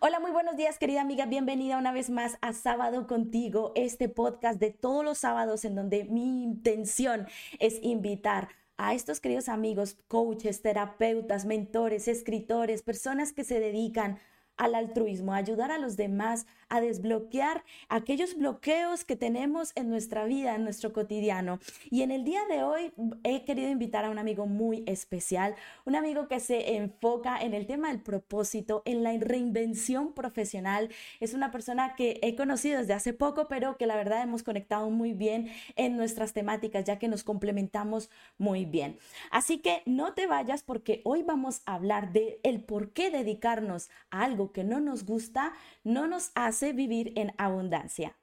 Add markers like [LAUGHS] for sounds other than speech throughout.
Hola, muy buenos días, querida amiga. Bienvenida una vez más a Sábado contigo, este podcast de todos los sábados en donde mi intención es invitar a estos queridos amigos, coaches, terapeutas, mentores, escritores, personas que se dedican al altruismo, ayudar a los demás a desbloquear aquellos bloqueos que tenemos en nuestra vida, en nuestro cotidiano. Y en el día de hoy he querido invitar a un amigo muy especial, un amigo que se enfoca en el tema del propósito, en la reinvención profesional. Es una persona que he conocido desde hace poco, pero que la verdad hemos conectado muy bien en nuestras temáticas, ya que nos complementamos muy bien. Así que no te vayas porque hoy vamos a hablar de el por qué dedicarnos a algo que no nos gusta no nos hace vivir en abundancia.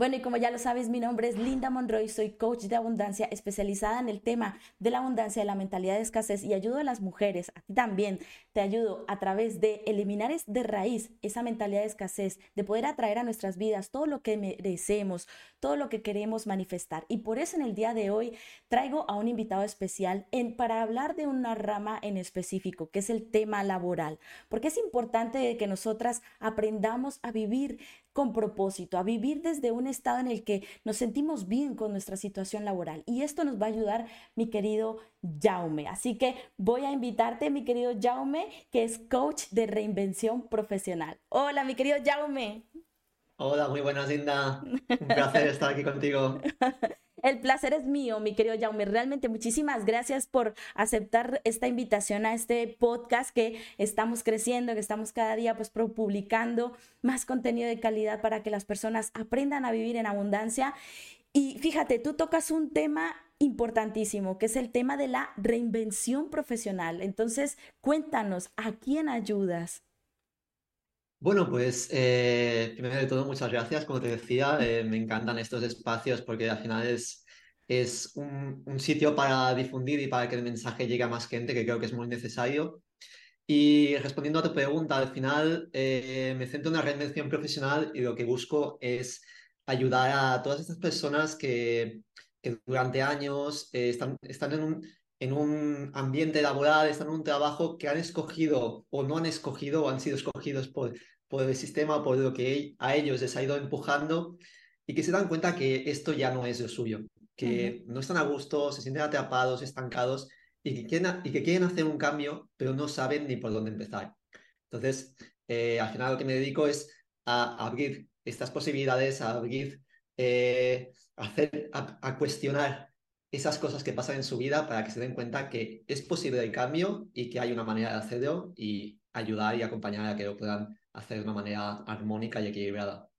Bueno, y como ya lo sabes, mi nombre es Linda Monroy, soy coach de abundancia especializada en el tema de la abundancia, de la mentalidad de escasez y ayudo a las mujeres, a ti también, te ayudo a través de eliminar de raíz esa mentalidad de escasez, de poder atraer a nuestras vidas todo lo que merecemos, todo lo que queremos manifestar. Y por eso en el día de hoy traigo a un invitado especial en, para hablar de una rama en específico, que es el tema laboral, porque es importante que nosotras aprendamos a vivir con propósito, a vivir desde un estado en el que nos sentimos bien con nuestra situación laboral. Y esto nos va a ayudar mi querido Jaume. Así que voy a invitarte, mi querido Jaume, que es coach de reinvención profesional. Hola, mi querido Jaume. Hola, muy buenas, Linda. Un placer estar aquí contigo. [LAUGHS] El placer es mío, mi querido Jaume. Realmente muchísimas gracias por aceptar esta invitación a este podcast que estamos creciendo, que estamos cada día pues publicando más contenido de calidad para que las personas aprendan a vivir en abundancia. Y fíjate, tú tocas un tema importantísimo, que es el tema de la reinvención profesional. Entonces, cuéntanos, ¿a quién ayudas? Bueno, pues eh, primero de todo, muchas gracias. Como te decía, eh, me encantan estos espacios porque al final es, es un, sitio para difundir y para que el mensaje llegue a más gente, que creo que es muy necesario. Y respondiendo a tu pregunta, al final eh, me centro en una reinvención profesional y lo que busco es ayudar a todas estas personas que, durante años están, están en un, en un ambiente laboral, están en un trabajo que han escogido o no han escogido o han sido escogidos por, por el sistema, por lo que a ellos les ha ido empujando y que se dan cuenta que esto ya no es lo suyo, que no están a gusto, se sienten atrapados, estancados y que, quieren, y que quieren hacer un cambio, pero no saben ni por dónde empezar. Entonces, eh, al final lo que me dedico es a abrir estas posibilidades, a abrir, eh, hacer, a cuestionar esas cosas que pasan en su vida para que se den cuenta que es posible el cambio y que hay una manera de hacerlo y ayudar y acompañar a que lo puedan hacer de una manera armónica y equilibrada.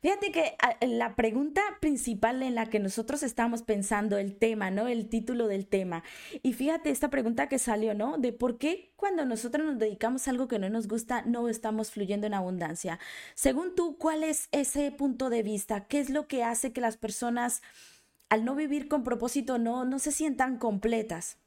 Fíjate que la pregunta principal en la que nosotros estamos pensando, el tema, ¿no? El título del tema. Y fíjate esta pregunta que salió, ¿no? De por qué cuando nosotros nos dedicamos a algo que no nos gusta, no estamos fluyendo en abundancia. Según tú, ¿cuál es ese punto de vista? ¿Qué es lo que hace que las personas al no vivir con propósito no, no se sientan completas?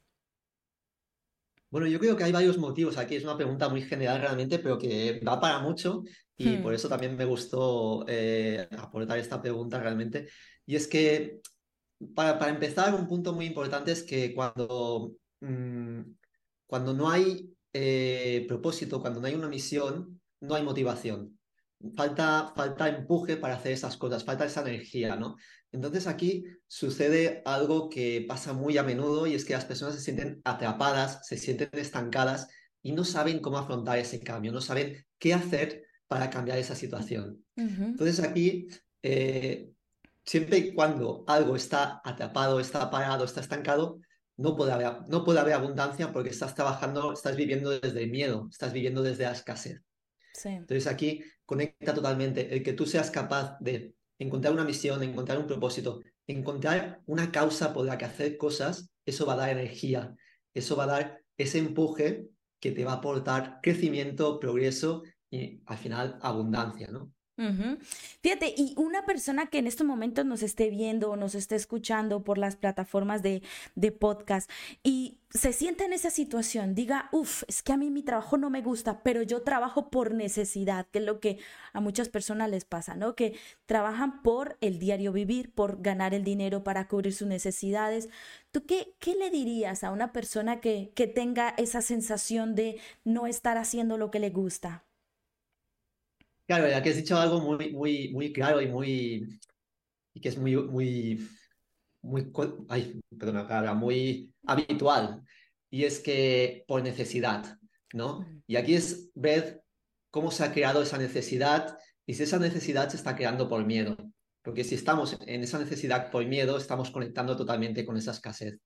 Bueno, yo creo que hay varios motivos aquí. Es una pregunta muy general realmente, pero que va para mucho y por hmm. eso también me gustó eh, aportar esta pregunta realmente. Y es que, para, para, empezar, un punto muy importante es que cuando, mm, cuando no hay eh, propósito, cuando no hay una misión, no hay motivación. Falta, falta empuje para hacer esas cosas, falta esa energía, ¿no? Entonces aquí sucede algo que pasa muy a menudo y es que las personas se sienten atrapadas, se sienten estancadas y no saben cómo afrontar ese cambio, no saben qué hacer para cambiar esa situación. Entonces aquí, eh, siempre y cuando algo está atrapado, está parado, está estancado, no puede, haber, no puede haber abundancia porque estás trabajando, estás viviendo desde el miedo, estás viviendo desde la escasez. Entonces aquí conecta totalmente el que tú seas capaz de encontrar una misión, encontrar un propósito, encontrar una causa por la que hacer cosas, eso va a dar energía, eso va a dar ese empuje que te va a aportar crecimiento, progreso y al final abundancia, ¿no? Fíjate, y una persona que en estos momentos nos esté viendo o nos esté escuchando por las plataformas de, de podcast y se sienta en esa situación, diga, uff, es que a mí mi trabajo no me gusta, pero yo trabajo por necesidad, que es lo que a muchas personas les pasa, ¿no? Que trabajan por el diario vivir, por ganar el dinero para cubrir sus necesidades. ¿Tú qué, qué le dirías a una persona que, que tenga esa sensación de no estar haciendo lo que le gusta? Claro, ya que has dicho algo muy, muy, muy claro y muy y que es muy, muy, muy, ay, perdona, muy habitual. Y es que por necesidad, ¿no? Y aquí es ver cómo se ha creado esa necesidad y si esa necesidad se está creando por miedo. Porque si estamos en esa necesidad por miedo, estamos conectando totalmente con esa escasez.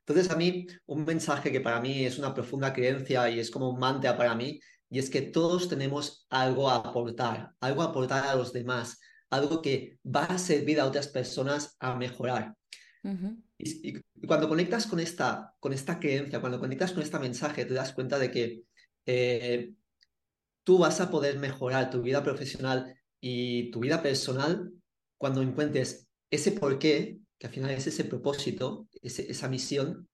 Entonces, a mí, un mensaje que para mí es una profunda creencia y es como un mantra para mí, y es que todos tenemos algo a aportar, algo a aportar a los demás, algo que va a servir a otras personas a mejorar. y, cuando conectas con esta, con esta creencia, cuando conectas con este mensaje, te das cuenta de que eh, tú vas a poder mejorar tu vida profesional y tu vida personal cuando encuentres ese porqué, que al final es ese propósito, esa misión,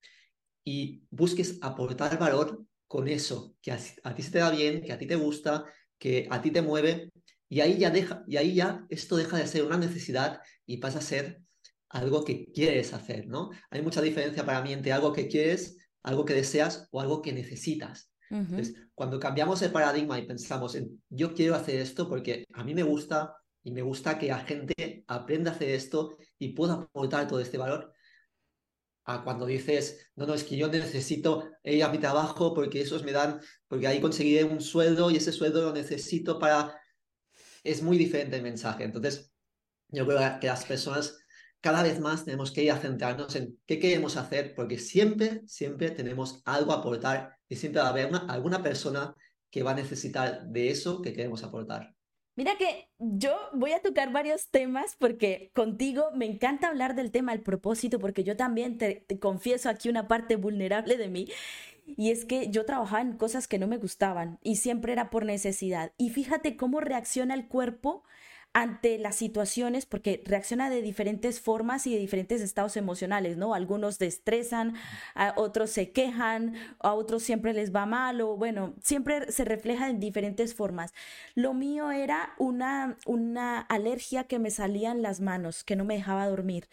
y busques aportar valor con eso, que a, ti se te da bien, que a ti te gusta, que a ti te mueve, y ahí ya deja, y ahí ya esto deja de ser una necesidad y pasa a ser algo que quieres hacer, ¿no? Hay mucha diferencia para mí entre algo que quieres, algo que deseas o algo que necesitas. Entonces, cuando cambiamos el paradigma y pensamos en yo quiero hacer esto porque a mí me gusta y me gusta que la gente aprenda a hacer esto y pueda aportar todo este valor, a cuando dices, no, no, es que yo necesito ir a mi trabajo porque esos me dan, porque ahí conseguiré un sueldo y ese sueldo lo necesito para... Es muy diferente el mensaje. Entonces, yo creo que las personas cada vez más tenemos que ir a centrarnos en qué queremos hacer, porque siempre, siempre tenemos algo a aportar y siempre va a haber alguna persona que va a necesitar de eso que queremos aportar. Mira que yo voy a tocar varios temas porque contigo me encanta hablar del tema del propósito porque yo también te, confieso aquí una parte vulnerable de mí y es que yo trabajaba en cosas que no me gustaban y siempre era por necesidad. Y fíjate cómo reacciona el cuerpo ante las situaciones, porque reacciona de diferentes formas y de diferentes estados emocionales, ¿no? Algunos estresan, a otros se quejan, a otros siempre les va mal, o bueno, siempre se refleja en diferentes formas. Lo mío era una, una alergia que me salía en las manos, que no me dejaba dormir.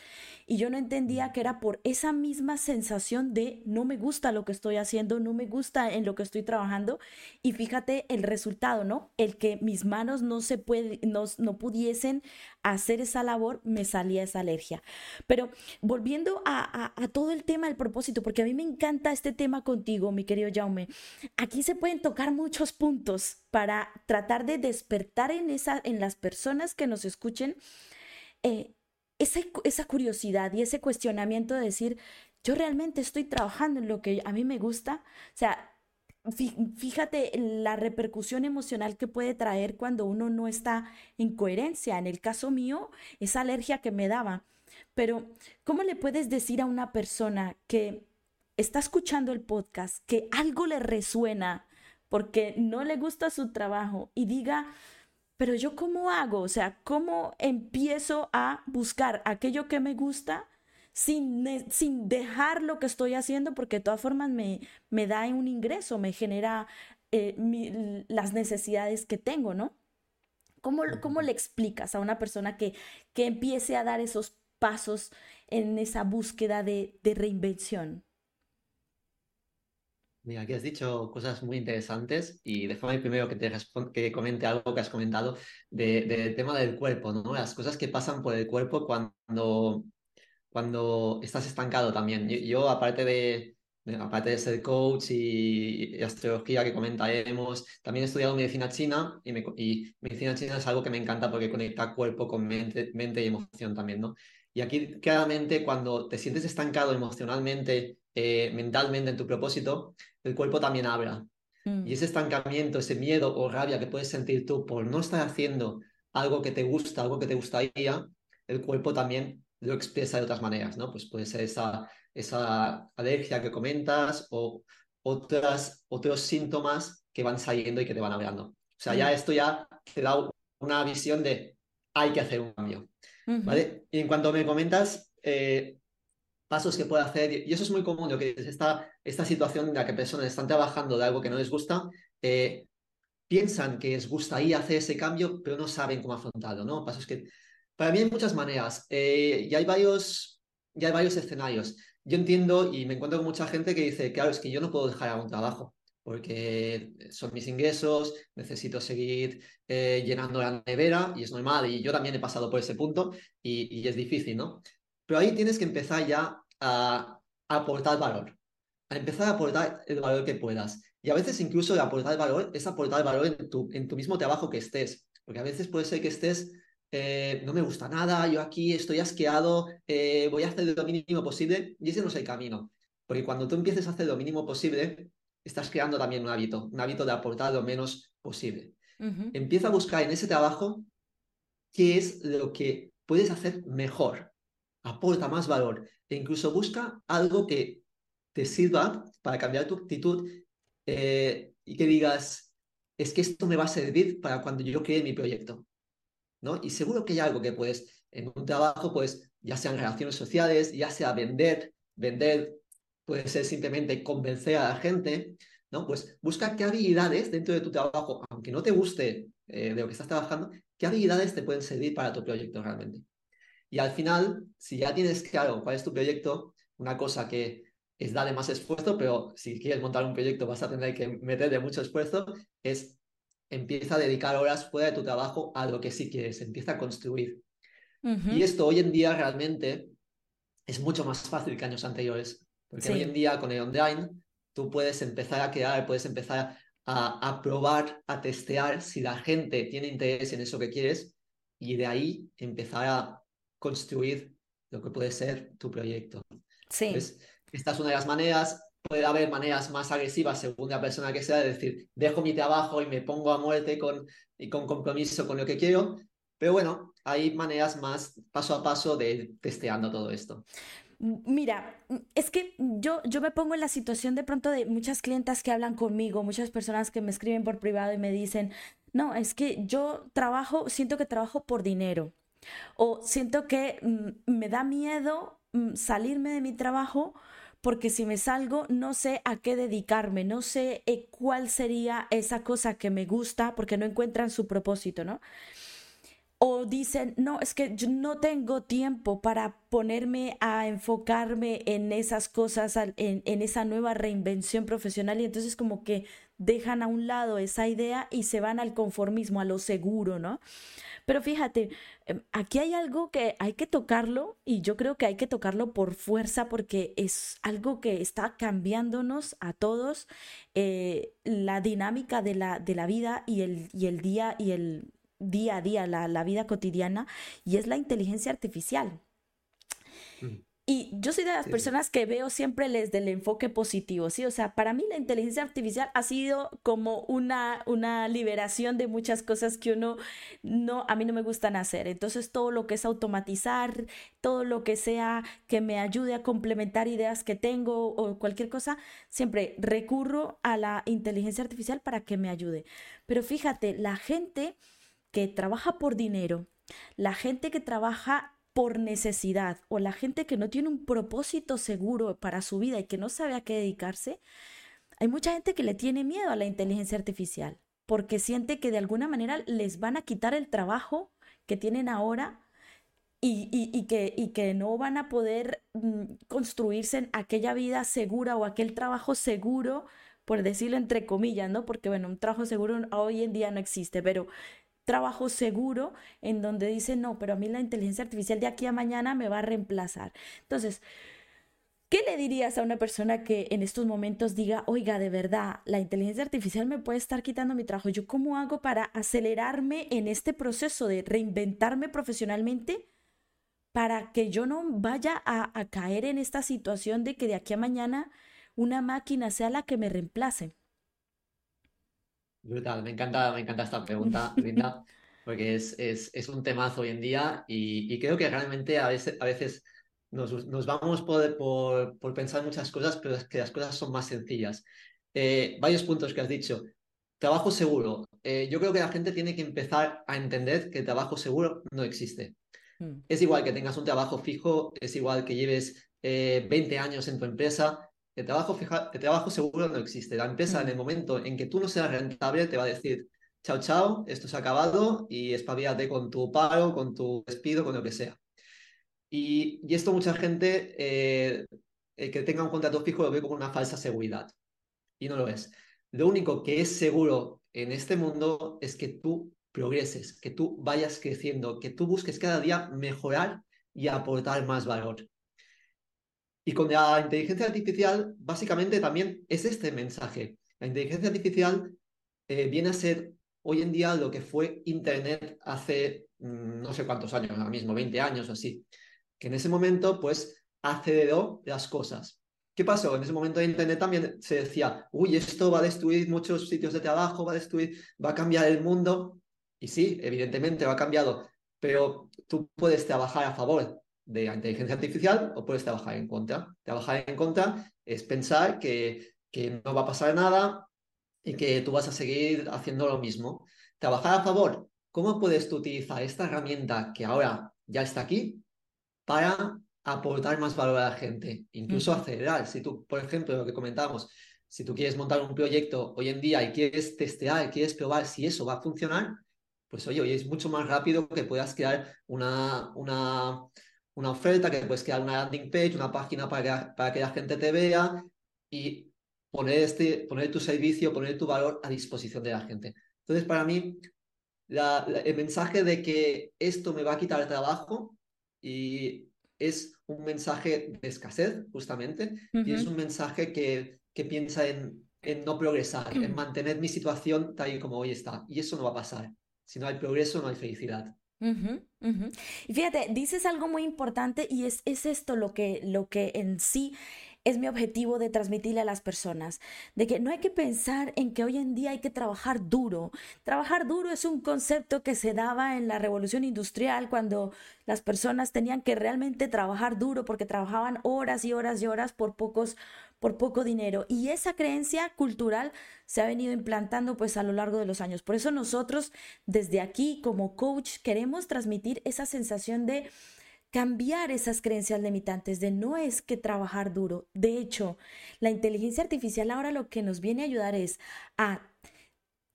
Y yo no entendía que era por esa misma sensación de no me gusta lo que estoy haciendo, no me gusta en lo que estoy trabajando. Y fíjate el resultado, ¿no? El que mis manos no se pueden, no, no pudiesen hacer esa labor, me salía esa alergia. Pero volviendo a, todo el tema del propósito, porque a mí me encanta este tema contigo, mi querido Jaume, aquí se pueden tocar muchos puntos para tratar de despertar en, esa, en las personas que nos escuchen eh, esa, esa curiosidad y ese cuestionamiento de decir, yo realmente estoy trabajando en lo que a mí me gusta. O sea, fíjate la repercusión emocional que puede traer cuando uno no está en coherencia. En el caso mío, esa alergia que me daba. Pero, ¿cómo le puedes decir a una persona que está escuchando el podcast, que algo le resuena porque no le gusta su trabajo y diga, pero yo cómo hago, o sea, cómo empiezo a buscar aquello que me gusta sin, sin dejar lo que estoy haciendo, porque de todas formas me, me da un ingreso, me genera eh, las necesidades que tengo, ¿no? ¿Cómo, ¿Cómo, le explicas a una persona que, que empiece a dar esos pasos en esa búsqueda de, de reinvención? Mira, aquí has dicho cosas muy interesantes y déjame primero que te que comente algo que has comentado del tema del cuerpo, ¿no? Las cosas que pasan por el cuerpo cuando cuando estás estancado también. Yo, aparte de, aparte de ser coach y, astrología que comentaremos, también he estudiado medicina china y, y, medicina china es algo que me encanta porque conecta cuerpo con mente, mente y emoción también, ¿no? Y aquí claramente cuando te sientes estancado emocionalmente, eh, mentalmente en tu propósito, el cuerpo también habla. Mm. Y ese estancamiento, ese miedo o rabia que puedes sentir tú por no estar haciendo algo que te gusta, algo que te gustaría, el cuerpo también lo expresa de otras maneras, ¿no? Pues puede ser esa, esa alergia que comentas o otras, otros síntomas que van saliendo y que te van hablando. O sea, ya esto ya te da una visión de hay que hacer un cambio. ¿vale? Y en cuanto me comentas eh, pasos que puede hacer, y eso es muy común, lo que es esta, esta situación en la que personas están trabajando de algo que no les gusta, eh, piensan que les gustaría hacer ese cambio, pero no saben cómo afrontarlo, ¿no? Pasos que, para mí hay muchas maneras, eh, y hay varios, ya hay varios escenarios. Yo entiendo y me encuentro con mucha gente que dice, claro, es que yo no puedo dejar algún trabajo porque son mis ingresos, necesito seguir eh, llenando la nevera y es normal y yo también he pasado por ese punto y, es difícil, ¿no? Pero ahí tienes que empezar ya a, aportar valor, a empezar a aportar el valor que puedas. Y a veces incluso aportar valor es aportar valor en tu, en tu mismo trabajo que estés, porque a veces puede ser que estés eh, no me gusta nada, yo aquí estoy asqueado, eh, voy a hacer lo mínimo posible y ese no es el camino. Porque cuando tú empieces a hacer lo mínimo posible, estás creando también un hábito, un hábito de aportar lo menos posible. Empieza a buscar en ese trabajo qué es lo que puedes hacer mejor, aporta más valor e incluso busca algo que te sirva para cambiar tu actitud eh, y que digas, es que esto me va a servir para cuando yo cree mi proyecto. ¿No? Y seguro que hay algo que puedes, en un trabajo, pues ya sean relaciones sociales, ya sea vender, vender puede ser simplemente convencer a la gente, ¿no? Pues busca qué habilidades dentro de tu trabajo, aunque no te guste eh, de lo que estás trabajando, qué habilidades te pueden servir para tu proyecto realmente. Y al final, si ya tienes claro cuál es tu proyecto, una cosa que es darle más esfuerzo, pero si quieres montar un proyecto vas a tener que meterle mucho esfuerzo, es empieza a dedicar horas fuera de tu trabajo a lo que sí quieres, empieza a construir. Y esto hoy en día realmente es mucho más fácil que años anteriores. Porque hoy en día con el online tú puedes empezar a crear, puedes empezar a, a, probar, a testear si la gente tiene interés en eso que quieres y de ahí empezar a construir lo que puede ser tu proyecto. Sí. esta es una de las maneras. Puede haber maneras más agresivas según la persona que sea, de decir, dejo mi trabajo y me pongo a muerte con, y con compromiso con lo que quiero. Pero bueno, hay maneras más paso a paso de testeando todo esto. Mira, es que yo, yo me pongo en la situación de pronto de muchas clientas que hablan conmigo, muchas personas que me escriben por privado y me dicen, no, es que yo trabajo, siento que trabajo por dinero o siento que mm, me da miedo mm, salirme de mi trabajo porque si me salgo no sé a qué dedicarme, no sé eh, cuál sería esa cosa que me gusta porque no encuentran su propósito, ¿no? o dicen, no, es que yo no tengo tiempo para ponerme a enfocarme en esas cosas, en, en, esa nueva reinvención profesional y entonces como que dejan a un lado esa idea y se van al conformismo, a lo seguro, ¿no? Pero fíjate, em, aquí hay algo que hay que tocarlo y yo creo que hay que tocarlo por fuerza porque es algo que está cambiándonos a todos eh, la dinámica de la, de la vida y el, y el día y el día a día, la, vida cotidiana, y es la inteligencia artificial. Y yo soy de las personas que veo siempre desde el enfoque positivo, ¿sí? O sea, para mí la inteligencia artificial ha sido como una, una liberación de muchas cosas que uno no, a mí no me gustan hacer. Entonces, todo lo que es automatizar, todo lo que sea que me ayude a complementar ideas que tengo o cualquier cosa, siempre recurro a la inteligencia artificial para que me ayude. Pero fíjate, la gente que trabaja por dinero, la gente que trabaja por necesidad o la gente que no tiene un propósito seguro para su vida y que no sabe a qué dedicarse, hay mucha gente que le tiene miedo a la inteligencia artificial porque siente que de alguna manera les van a quitar el trabajo que tienen ahora y, y, que, y que no van a poder mm, construirse en aquella vida segura o aquel trabajo seguro, por decirlo entre comillas, ¿no? Porque bueno, un trabajo seguro hoy en día no existe, pero trabajo seguro en donde dice, no, pero a mí la inteligencia artificial de aquí a mañana me va a reemplazar. Entonces, ¿qué le dirías a una persona que en estos momentos diga, oiga, de verdad, la inteligencia artificial me puede estar quitando mi trabajo? ¿Yo cómo hago para acelerarme en este proceso de reinventarme profesionalmente? para que yo no vaya a, a caer en esta situación de que de aquí a mañana una máquina sea la que me reemplace. Brutal, me encanta, me encanta esta pregunta, [LAUGHS] Linda, porque es, es, es un temazo hoy en día y, y, creo que realmente a veces, a veces nos, nos vamos por, por, por, pensar muchas cosas, pero es que las cosas son más sencillas. Eh, varios puntos que has dicho. trabajo seguro. Eh, yo creo que la gente tiene que empezar a entender que el trabajo seguro no existe. Mm. Es igual que tengas un trabajo fijo, es igual que lleves 20 eh, años en tu empresa. El trabajo, fija, el trabajo seguro no existe. La empresa, en mm. el momento en que tú no seas rentable, te va a decir, chao, chao, esto se ha acabado y espabilate con tu paro, con tu despido, con lo que sea. Y, y esto mucha gente eh, que tenga un contrato fijo lo ve como una falsa seguridad. Y no lo es. Lo único que es seguro en este mundo es que tú progreses, que tú vayas creciendo, que tú busques cada día mejorar y aportar más valor. Y con la inteligencia artificial, básicamente también es este mensaje. La inteligencia artificial eh, viene a ser hoy en día lo que fue Internet hace mm, no sé cuántos años, ahora mismo, 20 años o así, que en ese momento pues aceleró las cosas. ¿Qué pasó? En ese momento de Internet también se decía, uy, esto va a destruir muchos sitios de trabajo, va a destruir, va a cambiar el mundo. Y sí, evidentemente va a cambiado, pero tú puedes trabajar a favor de la inteligencia artificial o puedes trabajar en contra. Trabajar en contra es pensar que, que no va a pasar nada y que tú vas a seguir haciendo lo mismo. Trabajar a favor, ¿cómo puedes tú utilizar esta herramienta que ahora ya está aquí para aportar más valor a la gente, incluso acelerar. Si tú, por ejemplo, lo que comentábamos, si tú quieres montar un proyecto hoy en día y quieres testear, quieres probar si eso va a funcionar, pues oye, hoy es mucho más rápido que puedas crear una, una, una oferta, que puedes crear una landing page, una página para que, para que la gente te vea y poner, este, poner tu servicio, poner tu valor a disposición de la gente. Entonces, para mí, el mensaje de que esto me va a quitar el trabajo y es un mensaje de escasez, justamente, y es un mensaje que, que piensa en, en, no progresar, en mantener mi situación tal y como hoy está. Y eso no va a pasar. Si no hay progreso, no hay felicidad. Y fíjate, dices algo muy importante y es, es esto lo que, lo que en sí es mi objetivo de transmitirle a las personas, de que no hay que pensar en que hoy en día hay que trabajar duro. Trabajar duro es un concepto que se daba en la revolución industrial cuando las personas tenían que realmente trabajar duro porque trabajaban horas y horas y horas por pocos por poco dinero y esa creencia cultural se ha venido implantando pues a lo largo de los años. Por eso nosotros desde aquí como coach queremos transmitir esa sensación de cambiar esas creencias limitantes de no es que trabajar duro. De hecho, la inteligencia artificial ahora lo que nos viene a ayudar es a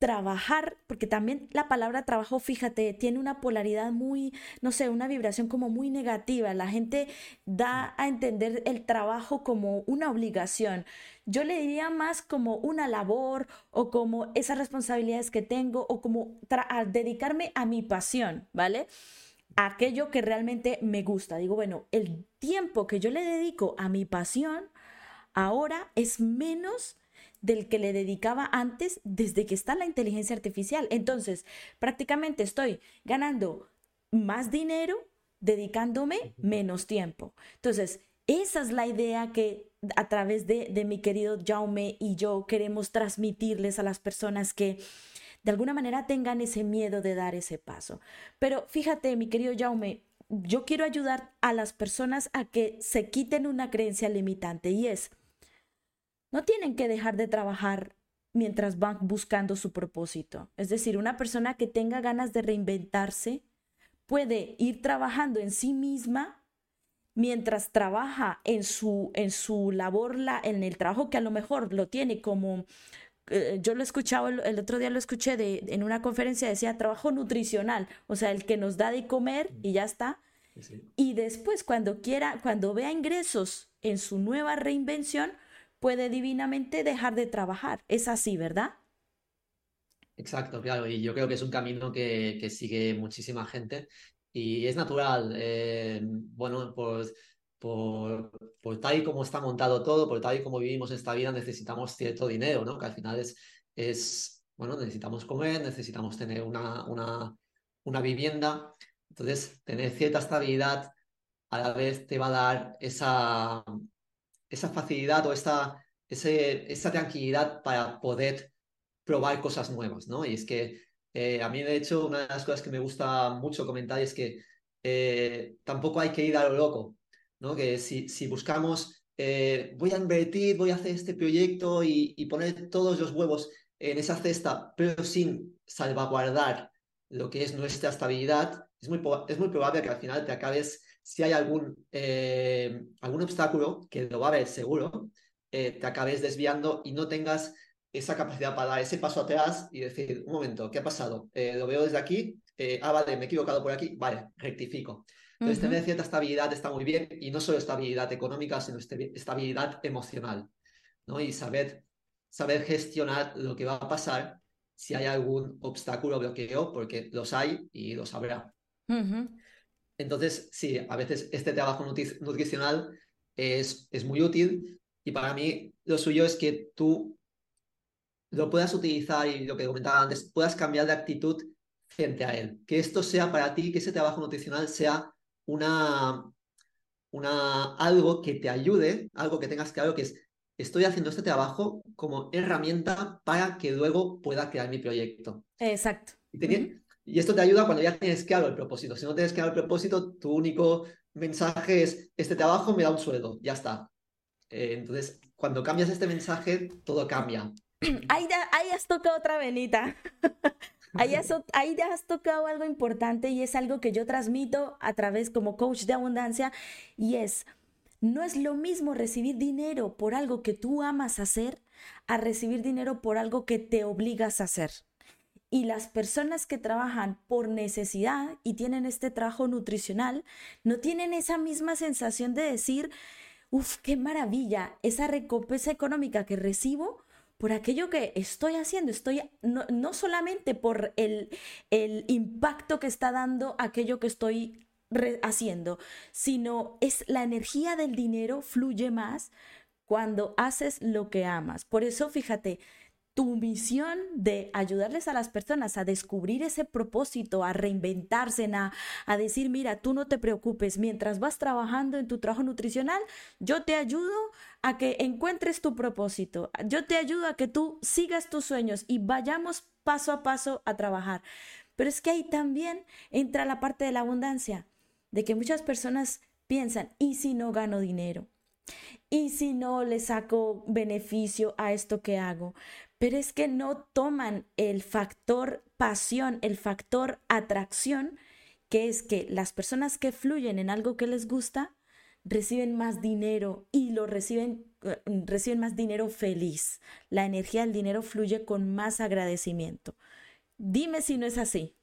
trabajar, porque también la palabra trabajo, fíjate, tiene una polaridad muy, no sé, una vibración como muy negativa. La gente da a entender el trabajo como una obligación. Yo le diría más como una labor o como esas responsabilidades que tengo o como dedicarme a mi pasión, ¿vale? aquello que realmente me gusta. Digo, bueno, el tiempo que yo le dedico a mi pasión ahora es menos del que le dedicaba antes desde que está la inteligencia artificial. Entonces, prácticamente estoy ganando más dinero dedicándome menos tiempo. Entonces, esa es la idea que a través de, de mi querido Jaume y yo queremos transmitirles a las personas que de alguna manera tengan ese miedo de dar ese paso. Pero fíjate, mi querido Jaume, yo quiero ayudar a las personas a que se quiten una creencia limitante y es, no tienen que dejar de trabajar mientras van buscando su propósito. Es decir, una persona que tenga ganas de reinventarse puede ir trabajando en sí misma mientras trabaja en su, en su labor, la, en el trabajo que a lo mejor lo tiene como eh, yo lo he escuchado, el, otro día lo escuché de, en una conferencia, decía trabajo nutricional, o sea, el que nos da de comer y ya está. Y después, cuando quiera, cuando vea ingresos en su nueva reinvención, puede divinamente dejar de trabajar. Es así, ¿verdad? Exacto, claro, y yo creo que es un camino que, que sigue muchísima gente y es natural. Eh, bueno, pues por, por tal y como está montado todo, por tal y como vivimos esta vida, necesitamos cierto dinero, ¿no? Que al final es, es bueno, necesitamos comer, necesitamos tener una, una, una vivienda. Entonces, tener cierta estabilidad a la vez te va a dar esa, esa facilidad o ese, esa tranquilidad para poder probar cosas nuevas, ¿no? Y es que eh, a mí, de hecho, una de las cosas que me gusta mucho comentar es que eh, tampoco hay que ir a lo loco. Que si, si buscamos, eh, voy a invertir, voy a hacer este proyecto y, poner todos los huevos en esa cesta, pero sin salvaguardar lo que es nuestra estabilidad, es muy, es muy probable que al final te acabes, si hay algún, eh, algún obstáculo, que lo va a haber seguro, eh, te acabes desviando y no tengas esa capacidad para dar ese paso atrás y decir, un momento, ¿qué ha pasado? Eh, lo veo desde aquí, ah, vale, me he equivocado por aquí, vale, rectifico. Entonces, tener cierta estabilidad está muy bien y no solo estabilidad económica, sino estabilidad emocional, ¿no? Y saber, saber gestionar lo que va a pasar si hay algún obstáculo o bloqueo, porque los hay y los habrá. Entonces, sí, a veces este trabajo nutricional es, es muy útil y para mí lo suyo es que tú lo puedas utilizar y lo que comentaba antes, puedas cambiar de actitud frente a él. Que esto sea para ti, que ese trabajo nutricional sea una, una, algo que te ayude, algo que tengas claro que es, estoy haciendo este trabajo como herramienta para que luego pueda crear mi proyecto. Exacto. Y, esto te ayuda cuando ya tienes claro el propósito. Si no tienes claro el propósito, tu único mensaje es, este trabajo me da un sueldo, ya está. Eh, entonces, cuando cambias este mensaje, todo cambia. [CLEARS THROAT] Ahí, ahí has tocado otra venita. [LAUGHS] Ahí ahí has tocado algo importante y es algo que yo transmito a través como coach de abundancia y es, no es lo mismo recibir dinero por algo que tú amas hacer a recibir dinero por algo que te obligas a hacer. Y las personas que trabajan por necesidad y tienen este trabajo nutricional, no tienen esa misma sensación de decir, uff, qué maravilla, esa recompensa económica que recibo por aquello que estoy haciendo, estoy no, solamente por el, el, impacto que está dando aquello que estoy haciendo, sino es la energía del dinero fluye más cuando haces lo que amas. Por eso, fíjate, tu misión de ayudarles a las personas a descubrir ese propósito, a reinventarse, a, a, decir, mira, tú no te preocupes, mientras vas trabajando en tu trabajo nutricional, yo te ayudo a que encuentres tu propósito, yo te ayudo a que tú sigas tus sueños y vayamos paso a paso a trabajar. Pero es que ahí también entra la parte de la abundancia, de que muchas personas piensan, ¿y si no gano dinero? ¿Y si no le saco beneficio a esto que hago? Pero es que no toman el factor pasión, el factor atracción, que es que las personas que fluyen en algo que les gusta reciben más dinero y lo reciben, eh, reciben más dinero feliz. La energía del dinero fluye con más agradecimiento. Dime si no es así.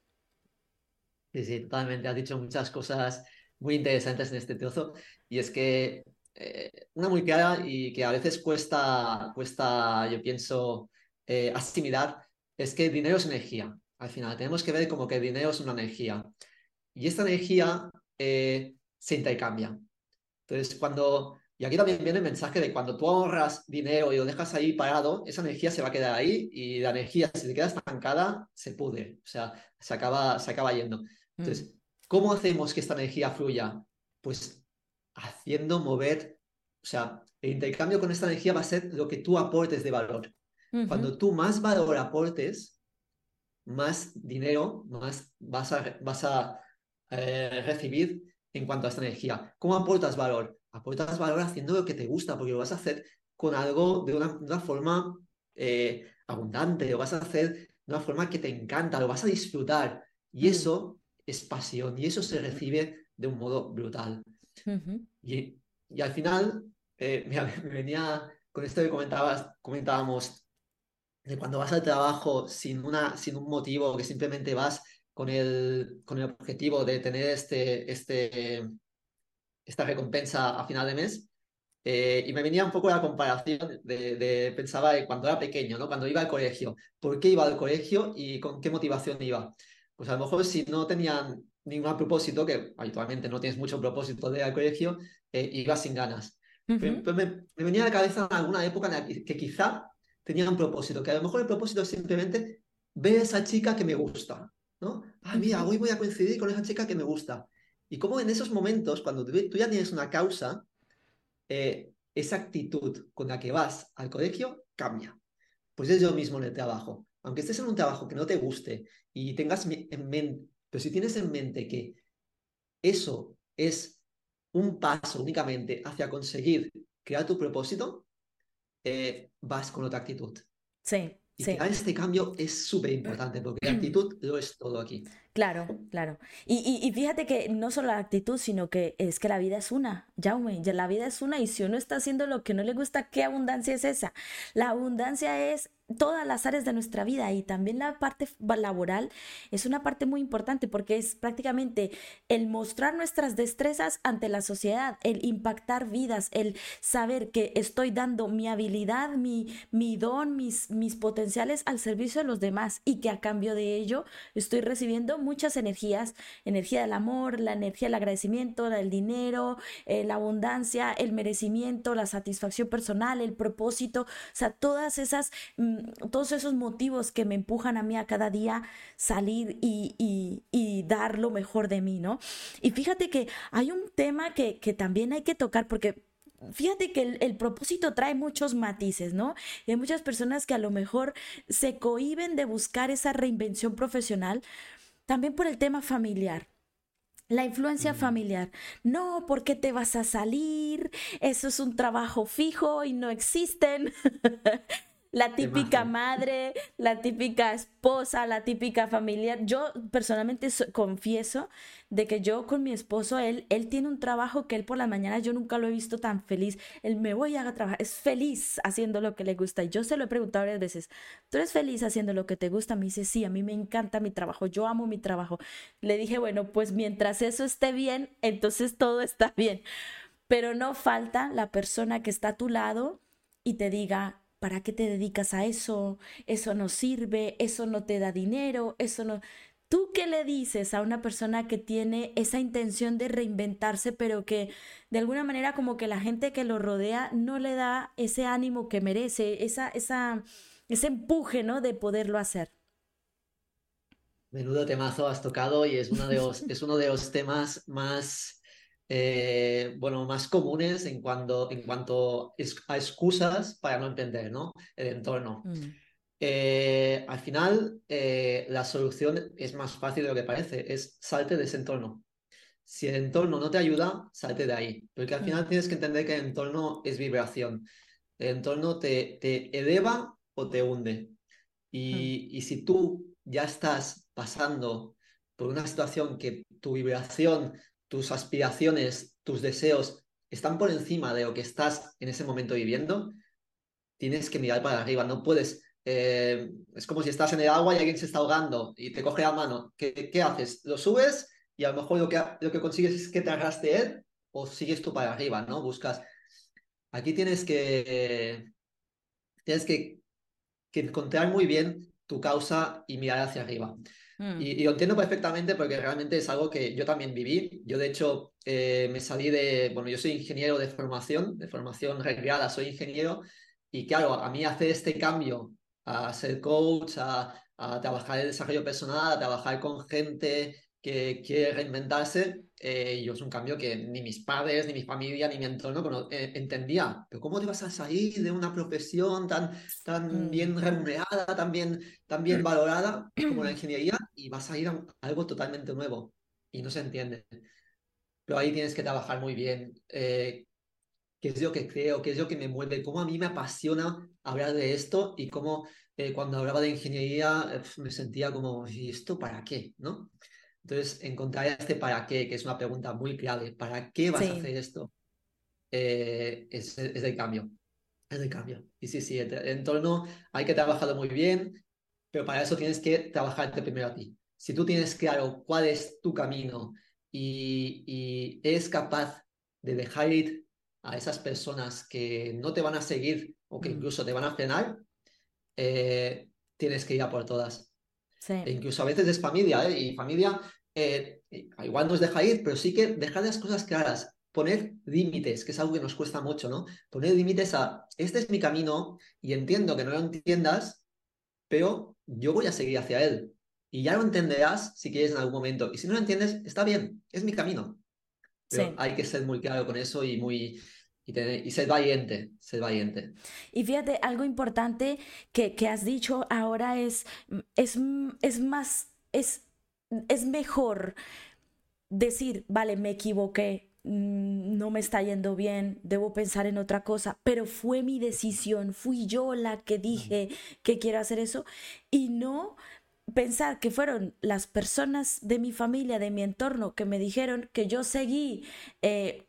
Sí, sí, totalmente. Has dicho muchas cosas muy interesantes en este trozo. Y es que eh, una muy clara y que a veces cuesta, cuesta, yo pienso, eh, asimilar es que el dinero es energía. Al final, tenemos que ver como que el dinero es una energía. Y esta energía eh, se intercambia. Entonces, cuando, y aquí también viene el mensaje de cuando tú ahorras dinero y lo dejas ahí parado, esa energía se va a quedar ahí y la energía, si se queda estancada, se pudre, o sea, se acaba, se acaba yendo. Mm. Entonces, ¿cómo hacemos que esta energía fluya? Pues haciendo mover, o sea, el intercambio con esta energía va a ser lo que tú aportes de valor. Cuando tú más valor aportes, más dinero más vas a, vas a eh, recibir en cuanto a esta energía. ¿Cómo aportas valor? Aportas valor haciendo lo que te gusta, porque lo vas a hacer con algo de una, forma eh, abundante, lo vas a hacer de una forma que te encanta, lo vas a disfrutar. Y mm. eso es pasión, y eso se recibe de un modo brutal. y, y, al final, eh, [LAUGHS] me, venía con esto que comentabas, comentábamos cuando vas al trabajo sin, una, sin un motivo, que simplemente vas con el, con el objetivo de tener este, este, esta recompensa a final de mes. Eh, y me venía un poco la comparación de, de, pensaba de cuando era pequeño, ¿no? Cuando iba al colegio. ¿Por qué iba al colegio y con qué motivación iba? Pues a lo mejor si no tenían ningún propósito, que habitualmente no tienes mucho propósito de ir al colegio, eh, ibas sin ganas. Pero, me, me, venía a la cabeza alguna época en la que, que quizá tenía un propósito, que a lo mejor el propósito es simplemente ver a esa chica que me gusta, ¿no? Ah, mira, hoy voy a coincidir con esa chica que me gusta. Y como en esos momentos, cuando tú, ya tienes una causa, eh, esa actitud con la que vas al colegio cambia. Pues es lo mismo en el trabajo. Aunque estés en un trabajo que no te guste y tengas en mente, pero si tienes en mente que eso es un paso únicamente hacia conseguir crear tu propósito, eh, vas con otra actitud. Sí. Y este cambio es súper importante [CLEARS THROAT] porque la actitud lo es todo aquí. Claro, claro. Y, fíjate que no solo la actitud, sino que es que la vida es una, Jaume, la vida es una y si uno está haciendo lo que no le gusta, ¿qué abundancia es esa? La abundancia es todas las áreas de nuestra vida y también la parte laboral es una parte muy importante porque es prácticamente el mostrar nuestras destrezas ante la sociedad, el impactar vidas, el saber que estoy dando mi habilidad, mi, mi don, mis, mis potenciales al servicio de los demás y que a cambio de ello estoy recibiendo muchas energías, energía del amor, la energía del agradecimiento, del dinero, eh, la abundancia, el merecimiento, la satisfacción personal, el propósito, o sea, todas esas... Mm, todos esos motivos que me empujan a mí a cada día salir y, dar lo mejor de mí, ¿no? Y fíjate que hay un tema que, también hay que tocar porque fíjate que el, propósito trae muchos matices, ¿no? Y hay muchas personas que a lo mejor se cohiben de buscar esa reinvención profesional, también por el tema familiar. La influencia familiar. No, porque te vas a salir? Eso es un trabajo fijo y no existen. [LAUGHS] la típica madre, la típica esposa, la típica familiar. Yo personalmente confieso de que yo con mi esposo, él, él tiene un trabajo que él por la mañana yo nunca lo he visto tan feliz. Él me voy a trabajar, es feliz haciendo lo que le gusta. Y yo se lo he preguntado varias veces, ¿tú eres feliz haciendo lo que te gusta? Me dice, sí, a mí me encanta mi trabajo, yo amo mi trabajo. Le dije, bueno, pues mientras eso esté bien, entonces todo está bien. Pero no falta la persona que está a tu lado y te diga, ¿para qué te dedicas a eso? Eso no sirve, eso no te da dinero, eso no... ¿Tú qué le dices a una persona que tiene esa intención de reinventarse, pero que de alguna manera como que la gente que lo rodea no le da ese ánimo que merece, esa, esa, ese empuje, ¿no? De poderlo hacer. Menudo temazo has tocado y es uno de los, [LAUGHS] es uno de los temas más eh, bueno, más comunes en cuanto, en cuanto a excusas para no entender ¿no? el entorno. Mm. Eh, al final, eh, la solución es más fácil de lo que parece, es salte de ese entorno. Si el entorno no te ayuda, salte de ahí, porque al final mm. tienes que entender que el entorno es vibración. El entorno te, te eleva o te hunde. Y, mm. y si tú ya estás pasando por una situación que tu vibración tus aspiraciones, tus deseos están por encima de lo que estás en ese momento viviendo, tienes que mirar para arriba, no puedes... Eh, es como si estás en el agua y alguien se está ahogando y te coge la mano. ¿Qué, qué haces? ¿Lo subes y a lo mejor lo que, lo que consigues es que te arrastre él o sigues tú para arriba, ¿no? Buscas... Aquí tienes que... tienes que, que encontrar muy bien tu causa y mirar hacia arriba. Mm. Y, lo entiendo perfectamente porque realmente es algo que yo también viví. Yo, de hecho, eh, me salí de, bueno, yo soy ingeniero de formación, de formación reglada, soy ingeniero. Y claro, a mí hacer este cambio a ser coach, a, a trabajar en desarrollo personal, a trabajar con gente que quiere reinventarse, eh, yo es un cambio que ni mis padres, ni mi familia, ni mi entorno eh, entendía. Pero ¿cómo te vas a salir de una profesión tan, tan mm. bien remunerada, tan bien, tan bien valorada [CLEARS THROAT] como la ingeniería y vas a ir a algo totalmente nuevo? Y no se entiende. Pero ahí tienes que trabajar muy bien. Eh, qué es lo que creo, qué es lo que me mueve, cómo a mí me apasiona hablar de esto y cómo cuando hablaba de ingeniería me sentía como, ¿y esto para qué? ¿no? Entonces, encontrar este para qué, que es una pregunta muy clave. ¿Para qué vas a hacer esto? Eh, es, es el cambio. Es el cambio. Y sí, sí, el, entorno hay que trabajarlo muy bien, pero para eso tienes que trabajarte primero a ti. Si tú tienes claro cuál es tu camino y, y eres capaz de dejar ir a esas personas que no te van a seguir o que mm. incluso te van a frenar, eh, tienes que ir a por todas. E incluso a veces es familia, ¿eh? Y familia eh, igual nos deja ir, pero sí que dejar las cosas claras, poner límites, que es algo que nos cuesta mucho, ¿no? Poner límites a, este es mi camino y entiendo que no lo entiendas, pero yo voy a seguir hacia él. Y ya lo entenderás si quieres en algún momento. Y si no lo entiendes, está bien, es mi camino. Pero hay que ser muy claro con eso y muy, y, ser valiente, ser valiente. Y fíjate, algo importante que, que has dicho ahora es, es, es más, es, es mejor decir, vale, me equivoqué, mm, no me está yendo bien, debo pensar en otra cosa, pero fue mi decisión, fui yo la que dije que quiero hacer eso y no pensar que fueron las personas de mi familia, de mi entorno, que me dijeron que yo seguí eh,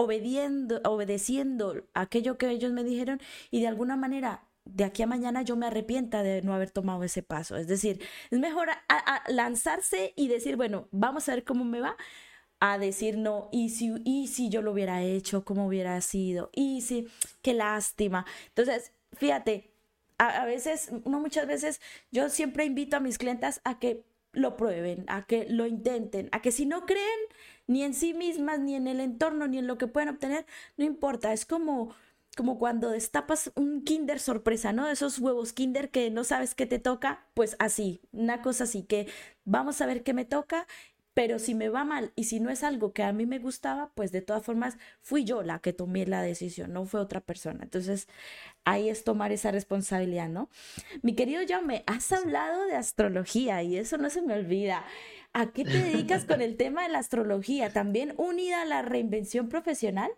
obediendo, obedeciendo aquello que ellos me dijeron y de alguna manera de aquí a mañana yo me arrepienta de no haber tomado ese paso. Es decir, es mejor lanzarse y decir, bueno, vamos a ver cómo me va, a decir no, y si, y si yo lo hubiera hecho, cómo hubiera sido, y si, qué lástima. Entonces, fíjate, a, veces, uno muchas veces, yo siempre invito a mis clientas a que lo prueben, a que lo intenten, a que si no creen ni en sí mismas, ni en el entorno, ni en lo que pueden obtener, no importa, es como como cuando destapas un Kinder sorpresa, ¿no? Esos huevos Kinder que no sabes qué te toca, pues así, una cosa así, que vamos a ver qué me toca pero si me va mal y si no es algo que a mí me gustaba, pues de todas formas fui yo la que tomé la decisión, no fue otra persona. Entonces ahí es tomar esa responsabilidad, ¿no? Mi querido Jaume, has hablado de astrología y eso no se me olvida. ¿A qué te dedicas con el tema de la astrología? ¿También unida a la reinvención profesional?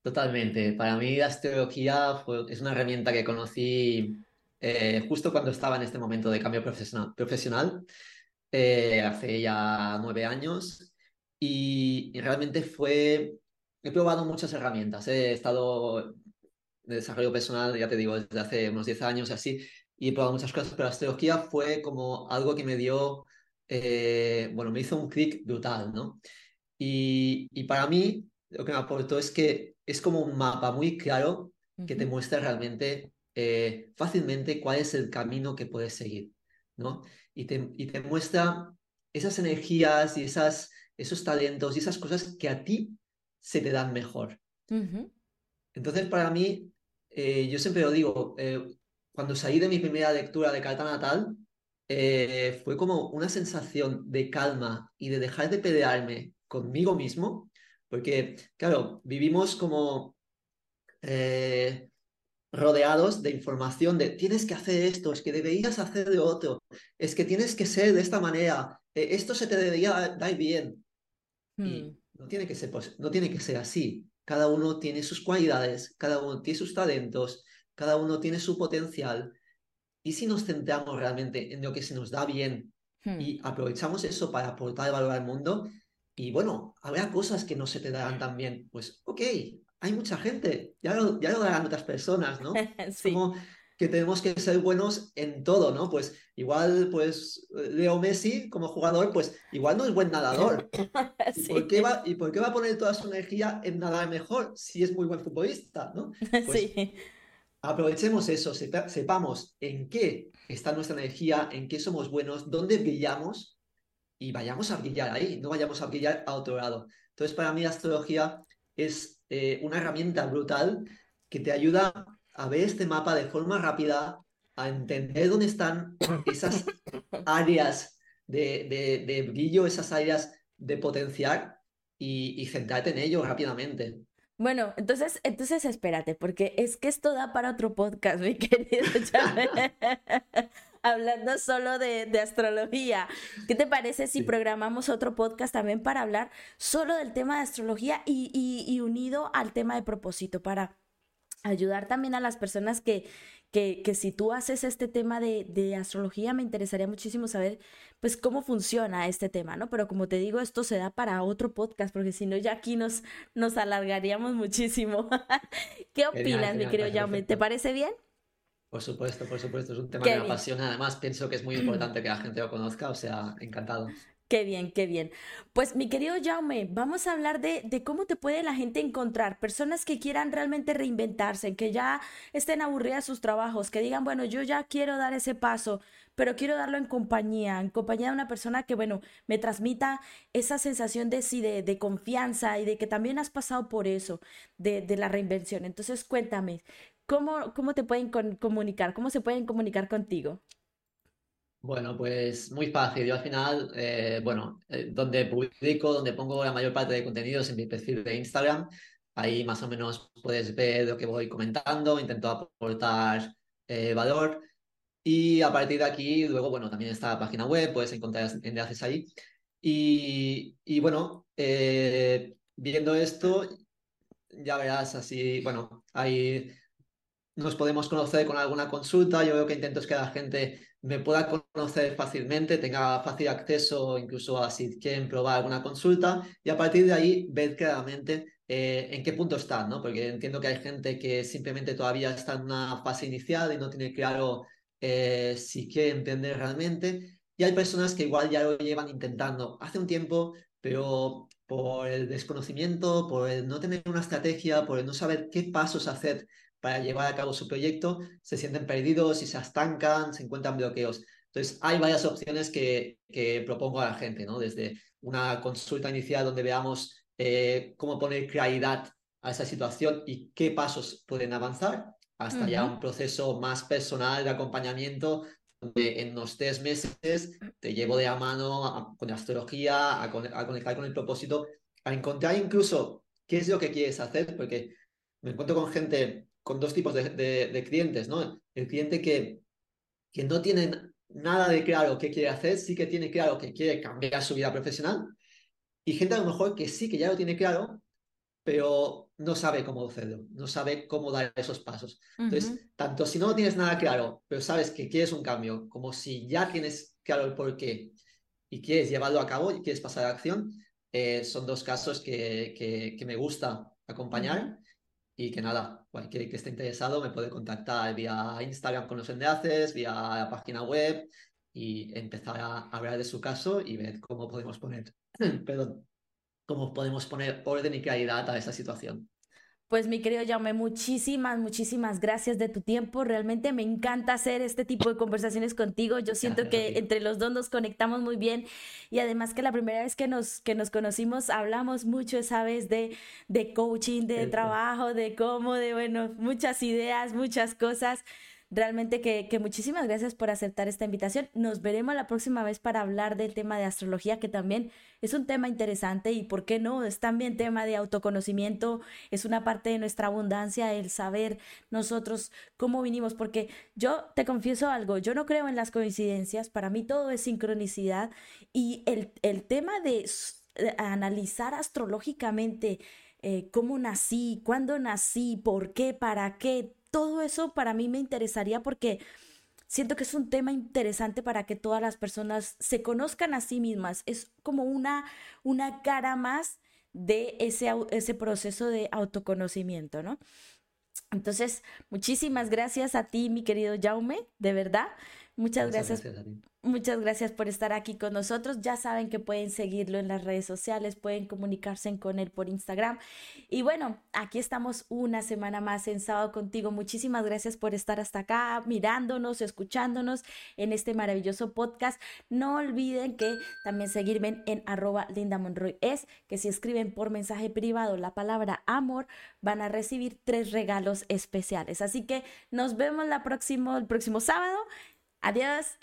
Totalmente. Para mí la astrología es una herramienta que conocí eh, justo cuando estaba en este momento de cambio profesional. profesional eh, hace ya nueve años y, realmente fue, he probado muchas herramientas, he estado de desarrollo personal, ya te digo, desde hace unos diez años así, y he probado muchas cosas, pero la astrología fue como algo que me dio, eh, bueno, me hizo un clic brutal, ¿no? Y, y, para mí lo que me aportó es que es como un mapa muy claro que te muestra realmente eh, fácilmente cuál es el camino que puedes seguir, ¿no? Y te, muestra esas energías y esas, esos talentos y esas cosas que a ti se te dan mejor. Entonces, para mí, eh, yo siempre lo digo, eh, cuando salí de mi primera lectura de carta natal, eh, fue como una sensación de calma y de dejar de pelearme conmigo mismo, porque, claro, vivimos como rodeados de información de tienes que hacer esto, es que deberías hacer de otro, es que tienes que ser de esta manera, eh, esto se te debería dar bien. Y hmm. no tiene, que ser, no tiene que ser así. Cada uno tiene sus cualidades, cada uno tiene sus talentos, cada uno tiene su potencial. Y si nos centramos realmente en lo que se nos da bien hmm. y aprovechamos eso para aportar valor al mundo, y bueno, habrá cosas que no se te darán tan bien, pues ok, hay mucha gente, ya lo, ya lo darán otras personas, ¿no? [LAUGHS] sí. Como que tenemos que ser buenos en todo, ¿no? Pues igual, pues Leo Messi como jugador, pues igual no es buen nadador. [LAUGHS] ¿Y, por qué va, ¿Y por qué va a poner toda su energía en nadar mejor si es muy buen futbolista, ¿no? [LAUGHS] Pues sí. Aprovechemos eso, sepamos en qué está nuestra energía, en qué somos buenos, dónde brillamos y vayamos a brillar ahí, no vayamos a brillar a otro lado. Entonces, para mí la astrología es eh, una herramienta brutal que te ayuda a ver este mapa de forma rápida, a entender dónde están esas [LAUGHS] áreas de, brillo, esas áreas de potenciar y, centrarte en ello rápidamente. Bueno, entonces, entonces espérate, porque es que esto da para otro podcast, mi querido [LAUGHS] hablando solo de, astrología. ¿Qué te parece si programamos otro podcast también para hablar solo del tema de astrología y, unido al tema de propósito, para ayudar también a las personas que, que, si tú haces este tema de, astrología, me interesaría muchísimo saber, pues, cómo funciona este tema, ¿no? Pero como te digo, esto se da para otro podcast, porque si no, ya aquí nos, nos alargaríamos muchísimo. [LAUGHS] ¿Qué opinas, mi querido Jaume? ¿Te parece bien? Por supuesto, por supuesto, es un tema que me apasiona. Además, pienso que es muy importante que la gente lo conozca, o sea, encantado. Qué bien, qué bien. Pues mi querido Jaume, vamos a hablar de, de, cómo te puede la gente encontrar. Personas que quieran realmente reinventarse, que ya estén aburridas sus trabajos, que digan, bueno, yo ya quiero dar ese paso, pero quiero darlo en compañía, en compañía de una persona que, bueno, me transmita esa sensación de sí, de, de confianza y de que también has pasado por eso, de, de la reinvención. Entonces, cuéntame, ¿Cómo, cómo te pueden comunicar? ¿Cómo se pueden comunicar contigo? Bueno, pues muy fácil. Yo al final, eh, bueno, eh, donde publico, donde pongo la mayor parte de contenidos en mi perfil de Instagram, ahí más o menos puedes ver lo que voy comentando, intento aportar eh, valor. Y a partir de aquí, luego, bueno, también está la página web, puedes encontrar enlaces ahí. Y, y bueno, viendo esto, ya verás así, bueno, ahí nos podemos conocer con alguna consulta. Yo lo que intento es que la gente me pueda conocer fácilmente, tenga fácil acceso incluso a si quieren probar alguna consulta y a partir de ahí ver claramente eh, en qué punto están, ¿no? Porque entiendo que hay gente que simplemente todavía está en una fase inicial y no tiene claro eh, si quiere entender realmente. Y hay personas que igual ya lo llevan intentando hace un tiempo, pero por el desconocimiento, por el no tener una estrategia, por el no saber qué pasos hacer para llevar a cabo su proyecto, se sienten perdidos y se estancan, se encuentran bloqueos. Entonces, hay varias opciones que, que propongo a la gente, ¿no? Desde una consulta inicial donde veamos eh, cómo poner claridad a esa situación y qué pasos pueden avanzar, hasta ya un proceso más personal de acompañamiento, donde en los tres meses te llevo de la mano con la astrología, a, conectar con el propósito, a encontrar incluso qué es lo que quieres hacer, porque me encuentro con gente, con dos tipos de, de, clientes, ¿no? El cliente que, que no tiene nada de claro qué quiere hacer, sí que tiene claro que quiere cambiar su vida profesional, y gente a lo mejor que sí, que ya lo tiene claro, pero no sabe cómo hacerlo, no sabe cómo dar esos pasos. Entonces, tanto si no tienes nada claro, pero sabes que quieres un cambio, como si ya tienes claro el por qué y quieres llevarlo a cabo y quieres pasar a la acción, eh, son dos casos que, que, me gusta acompañar. Y que nada, cualquier que esté interesado me puede contactar vía Instagram con los enlaces, vía la página web y empezar a hablar de su caso y ver cómo podemos poner [CLEARS THROAT] perdón, cómo podemos poner orden y claridad a esta situación. Pues mi querido Jaume, muchísimas, muchísimas gracias de tu tiempo. Realmente me encanta hacer este tipo de conversaciones contigo. Yo siento que entre los dos nos conectamos muy bien y además que la primera vez que nos, que nos conocimos hablamos mucho esa vez de, de coaching, de trabajo, de cómo, de bueno, muchas ideas, muchas cosas. Realmente que, muchísimas gracias por aceptar esta invitación. Nos veremos la próxima vez para hablar del tema de astrología, que también es un tema interesante y, ¿por qué no? Es también tema de autoconocimiento, es una parte de nuestra abundancia, el saber nosotros cómo vinimos, porque yo te confieso algo, yo no creo en las coincidencias, para mí todo es sincronicidad y el, el tema de analizar astrológicamente eh, cómo nací, cuándo nací, por qué, para qué, todo eso para mí me interesaría porque siento que es un tema interesante para que todas las personas se conozcan a sí mismas. Es como una, una cara más de ese, ese proceso de autoconocimiento, ¿no? Entonces, muchísimas gracias a ti, mi querido Jaume, de verdad. Muchas, gracias. Muchas gracias por estar aquí con nosotros. Ya saben que pueden seguirlo en las redes sociales, pueden comunicarse con él por Instagram. Y bueno, aquí estamos una semana más en sábado contigo. Muchísimas gracias por estar hasta acá, mirándonos, escuchándonos en este maravilloso podcast. No olviden que también seguirme en arroba Linda Monroy es, que si escriben por mensaje privado la palabra amor, van a recibir tres regalos especiales. Así que nos vemos la próximo, el próximo sábado Adiós.